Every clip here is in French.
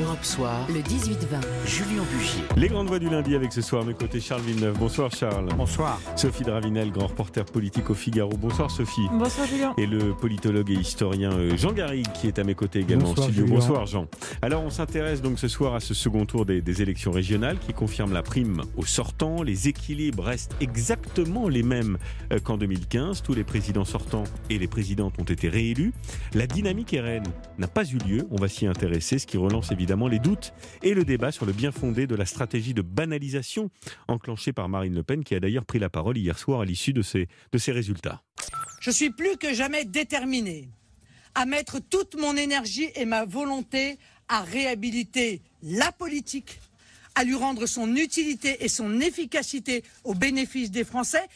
Europe Soir, le 18-20, Julien Bugier. Les grandes voix du lundi avec ce soir, mes côtés Charles Villeneuve. Bonsoir Charles. Bonsoir. Sophie Dravinel, grand reporter politique au Figaro. Bonsoir Sophie. Bonsoir Julien. Et le politologue et historien euh, Jean Garrigue qui est à mes côtés également Bonsoir, en studio. Julien. Bonsoir Jean. Alors on s'intéresse donc ce soir à ce second tour des, des élections régionales qui confirme la prime aux sortants. Les équilibres restent exactement les mêmes euh, qu'en 2015. Tous les présidents sortants et les présidentes ont été réélus. La dynamique RN n'a pas eu lieu. On va s'y intéresser, ce qui relance évidemment les doutes et le débat sur le bien fondé de la stratégie de banalisation enclenchée par Marine Le Pen, qui a d'ailleurs pris la parole hier soir à l'issue de ces, de ces résultats. Je suis plus que jamais déterminé à mettre toute mon énergie et ma volonté à réhabiliter la politique, à lui rendre son utilité et son efficacité au bénéfice des Français,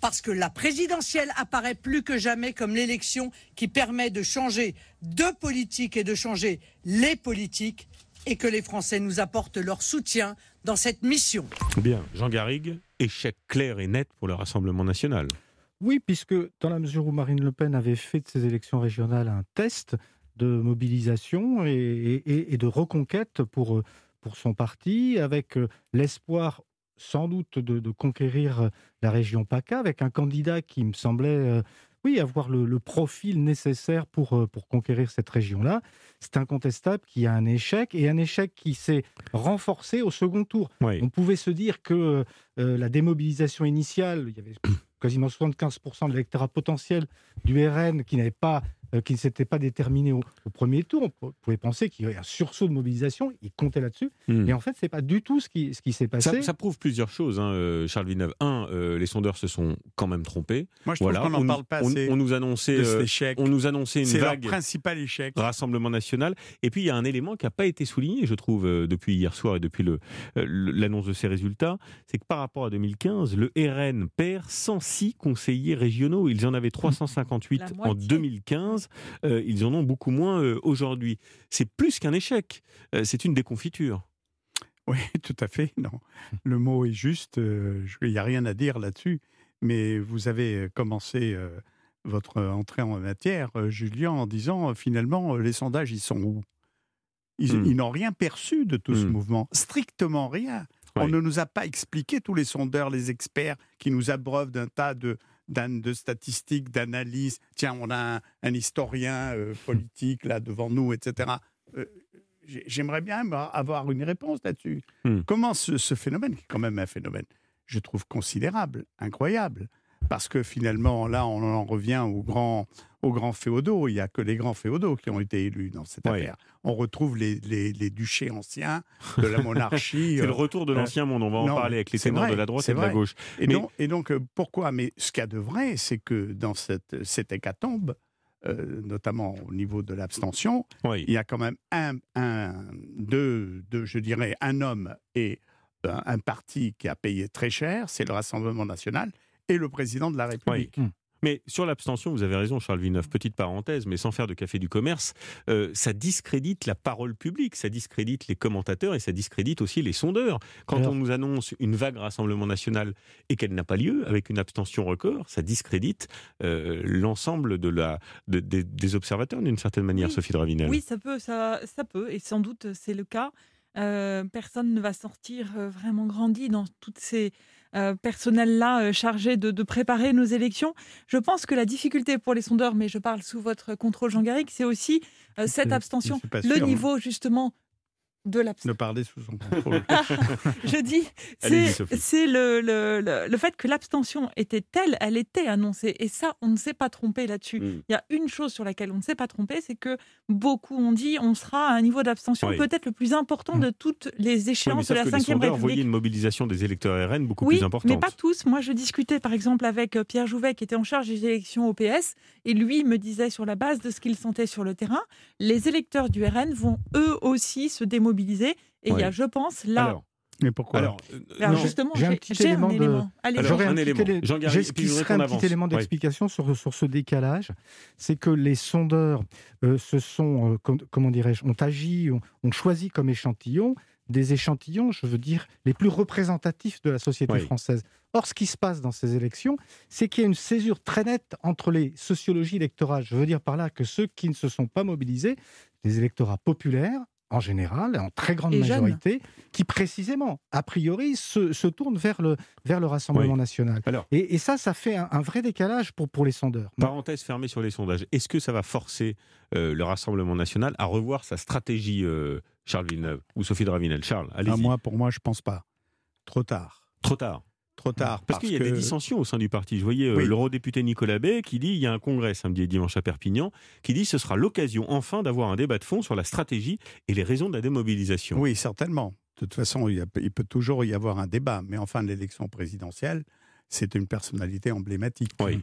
parce que la présidentielle apparaît plus que jamais comme l'élection qui permet de changer de politique et de changer les politiques, et que les Français nous apportent leur soutien dans cette mission. Bien, Jean Garrigue, échec clair et net pour le Rassemblement national. Oui, puisque dans la mesure où Marine Le Pen avait fait de ces élections régionales un test de mobilisation et, et- et de reconquête pour, pour son parti, avec euh, l'espoir sans doute de, de conquérir la région PACA, avec un candidat qui me semblait euh, oui, avoir le, le profil nécessaire pour, euh, pour conquérir cette région-là. C'est incontestable qu'il y a un échec, et un échec qui s'est renforcé au second tour. Oui. On pouvait se dire que euh, la démobilisation initiale, il y avait quasiment 75% de l'électorat potentiel du RN qui n'avait pas, euh, qui ne s'était pas déterminé au, au premier tour. On pou- pouvait penser qu'il y avait un sursaut de mobilisation. Il comptait là-dessus. Hmm. Et en fait, c'est pas du tout ce qui, ce qui s'est passé. Ça, ça prouve plusieurs choses, hein, euh, Charles Villeneuve. Un, euh, les sondeurs se sont quand même trompés. Moi, je trouve Voilà, qu'on n'en parle pas on- assez on nous annonçait, de euh, cet échec. on nous annonçait une C'est leur vague principal échec. Rassemblement national. Et puis il y a un élément qui n'a pas été souligné, je trouve, euh, depuis hier soir et depuis euh, l'annonce de ces résultats, c'est que par rapport à 2015, le RN perd 106 conseillers régionaux. Ils en avaient 358 La en moitié. 2015. Euh, ils en ont beaucoup moins euh, aujourd'hui. C'est plus qu'un échec. Euh, c'est une déconfiture. Oui, tout à fait. Non, le mot est juste. Il n'y a rien à dire là-dessus. Mais vous avez commencé votre entrée en matière, Julien, en disant finalement, les sondages, ils sont où? Ils, Hmm. ils n'ont rien perçu de tout ce Hmm. mouvement. Strictement rien. On Oui. ne nous a pas expliqué, tous les sondeurs, les experts qui nous abreuvent d'un tas de, de statistiques, d'analyses. Tiens, on a un, un historien euh, politique là devant nous, etc. Euh, j'ai- J'aimerais bien avoir une réponse là-dessus. Hmm. Comment ce, ce phénomène, qui est quand même un phénomène, je trouve considérable, incroyable, parce que finalement, là, on en revient aux grands, aux grands féodaux. Il n'y a que les grands féodaux qui ont été élus dans cette affaire. On retrouve les, les- les duchés anciens de la monarchie. C'est le euh, retour de euh, l'ancien monde. On va en parler avec les ténors vrai, de la droite et de la gauche. Et, Mais- donc, et donc, euh, pourquoi? Mais ce qu'il y a de vrai, c'est que dans cette, cette hécatombe, euh, notamment au niveau de l'abstention, Oui. il y a quand même un, un deux, deux, je dirais, un homme et un, un parti qui a payé très cher, c'est le Rassemblement national et le président de la République. Oui. Mais sur l'abstention, vous avez raison, Charles Villeneuve. Petite parenthèse, mais sans faire de café du commerce, euh, ça discrédite la parole publique, ça discrédite les commentateurs et ça discrédite aussi les sondeurs. Quand Alors- on nous annonce une vague Rassemblement national et qu'elle n'a pas lieu, avec une abstention record, ça discrédite euh, l'ensemble de la, de- des- des observateurs d'une certaine manière, Oui. Sophie Dravinel. Oui, ça peut, ça, ça peut, et sans doute c'est le cas. Euh, personne ne va sortir euh, vraiment grandi dans toutes ces euh, personnels-là euh, chargés de, de préparer nos élections. Je pense que la difficulté pour les sondeurs, mais je parle sous votre contrôle, Jean Garrigue, c'est aussi euh, cette abstention, le sûr, niveau justement de Ne l'abstention. parler sous son contrôle. Je dis, c'est le, le, le, le fait que l'abstention était telle, elle était annoncée. Et ça, on ne s'est pas trompé là-dessus. Mm. Il y a une chose sur laquelle on ne s'est pas trompé, c'est que beaucoup ont dit on sera à un niveau d'abstention Oui. peut-être le plus important de toutes les Oui, mais échéances sauf de la que les 5 sondeurs voyaient République. une mobilisation des électeurs RN beaucoup Oui, plus importante. mais pas tous. Moi, je discutais par exemple avec euh, Pierre Jouvet, qui était en charge des élections au PS, et lui me disait sur la base de ce qu'il sentait sur le terrain, les électeurs du RN vont eux aussi se démobiliser. Et il y a, je pense, là. Alors, Mais pourquoi alors, euh, Alors, non, justement, j'ai un petit j'ai élément un de- élément. Allez, Alors, un un petit élément. un avance. petit Oui. d'explication sur, sur ce décalage. C'est que les sondeurs euh, se sont, euh, com- comment dirais-je, ont agi, ont, ont choisi comme échantillon des échantillons, je veux dire, les plus représentatifs de la société Oui. française. Or, ce qui se passe dans ces élections, c'est qu'il y a une césure très nette entre les sociologies électorales. Je veux dire par là que ceux qui ne se sont pas mobilisés, les électorats populaires, en général, en très grande Et jeunes. majorité, qui précisément, a priori, se, se tournent vers le, vers le Rassemblement Oui. national. Alors, Et, et ça, ça fait un, un vrai décalage pour, pour les sondeurs. parenthèse fermée sur les sondages. Est-ce que ça va forcer euh, le Rassemblement national à revoir sa stratégie, euh, Charles Villeneuve ou Sophie de Ravinel Charles, allez-y. Ah, moi, pour moi, je pense pas. Trop tard. Trop tard. Trop tard. Parce, qu'il y a des dissensions au sein du parti. Je voyais euh, Oui. l'eurodéputé Nicolas Bay qui dit il y a un congrès samedi et dimanche à Perpignan qui dit ce sera l'occasion enfin d'avoir un débat de fond sur la stratégie et les raisons de la démobilisation. Oui, certainement. De toute façon, il, y a- il peut toujours y avoir un débat. Mais en fin d'élection présidentielle, c'est une personnalité emblématique, Oui.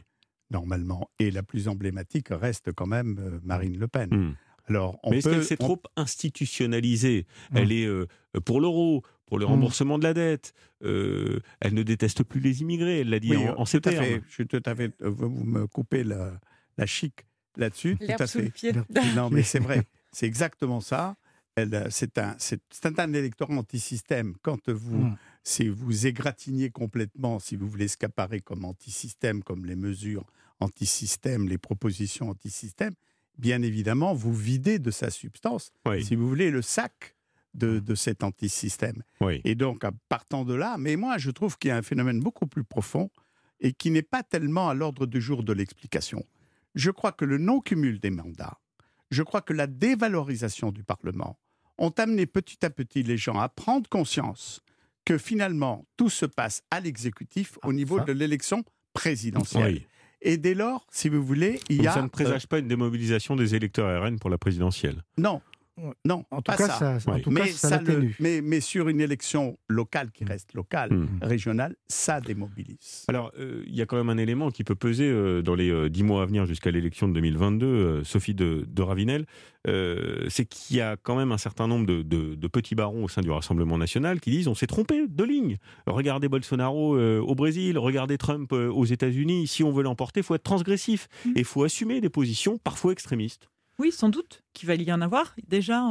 normalement. Et la plus emblématique reste quand même euh, Marine Le Pen. Hmm. Alors, on Mais est-ce peut, qu'elle s'est on- trop institutionnalisée? Elle est euh, pour l'euro, pour le Hmm. remboursement de la dette. euh, elle ne déteste plus les immigrés. Elle l'a dit Oui, en, en ces tout à termes. fait. Je suis tout à fait. euh, Vous me coupez la, la chic là-dessus. Tout L'herbe à sous le fait. pied. Non, mais c'est vrai. C'est exactement ça. Elle, euh, C'est un, c'est c'est un électorat anti-système. Quand vous, Mm. si vous égratignez complètement, si vous voulez scaparer comme anti-système, comme les mesures anti-système, les propositions anti-système, bien évidemment, vous videz de sa substance, Oui, si vous voulez, le sac de, de cet anti-système. oui. Et donc, partant de là, mais moi, je trouve qu'il y a un phénomène beaucoup plus profond et qui n'est pas tellement à l'ordre du jour de l'explication. Je crois que le non-cumul des mandats, je crois que la dévalorisation du Parlement ont amené petit à petit les gens à prendre conscience que finalement, tout se passe à l'exécutif au Ah, niveau de l'élection présidentielle. Oui. Et dès lors, si vous voulez, il y a... ça ne présage pas une démobilisation des électeurs RN pour la présidentielle. euh, non. Non, En tout pas cas, ça. ça, en Oui. tout cas, mais, ça ça le- l'atténue. mais, mais sur une élection locale qui reste locale, Hmm. régionale, ça démobilise. Alors, euh, il y a quand même un élément qui peut peser euh, dans les euh, dix mois à venir jusqu'à l'élection de 2022, euh, Sophie de, de Ravinel, euh, c'est qu'il y a quand même un certain nombre de, de- de petits barons au sein du Rassemblement national qui disent on s'est trompé de ligne. Regardez Bolsonaro euh, au Brésil, regardez Trump euh, aux États-Unis. Si on veut l'emporter, il faut être transgressif Mhm. et il faut assumer des positions parfois extrémistes. Oui, sans doute qu'il va y en avoir. Déjà,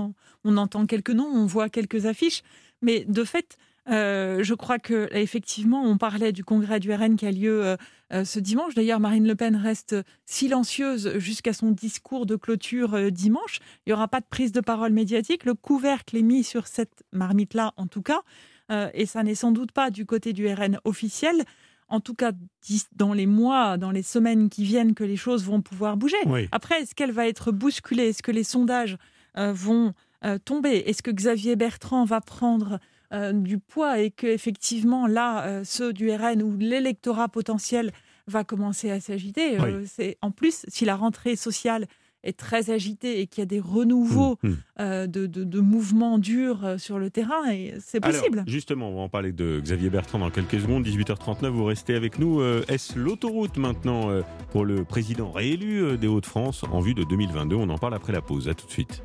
on, entend quelques noms, on voit quelques affiches, mais de fait, euh, je crois que effectivement, on parlait du congrès du RN qui a lieu euh, euh, ce dimanche. D'ailleurs, Marine Le Pen reste silencieuse jusqu'à son discours de clôture dimanche. Il n'y aura pas de prise de parole médiatique. Le couvercle est mis sur cette marmite-là, en tout cas, et ça n'est sans doute pas du côté du RN officiel. En tout cas, dans les mois, dans les semaines qui viennent, que les choses vont pouvoir bouger. Oui. Après, est-ce qu'elle va être bousculée? Est-ce que les sondages euh, vont euh, tomber? Est-ce que Xavier Bertrand va prendre euh, du poids et que effectivement là, ceux du RN ou l'électorat potentiel va commencer à s'agiter? C'est en plus si la rentrée sociale est très agitée et qu'il y a des renouveaux Mmh, mmh. euh, de, de- de mouvements durs euh, sur le terrain, et c'est possible. Alors, justement, on va en parler de Xavier Bertrand dans quelques secondes. 18h39, vous restez avec nous. Euh, Est-ce l'autoroute maintenant pour le président réélu des Hauts-de-France en vue de 2022 On en parle après la pause. À tout de suite.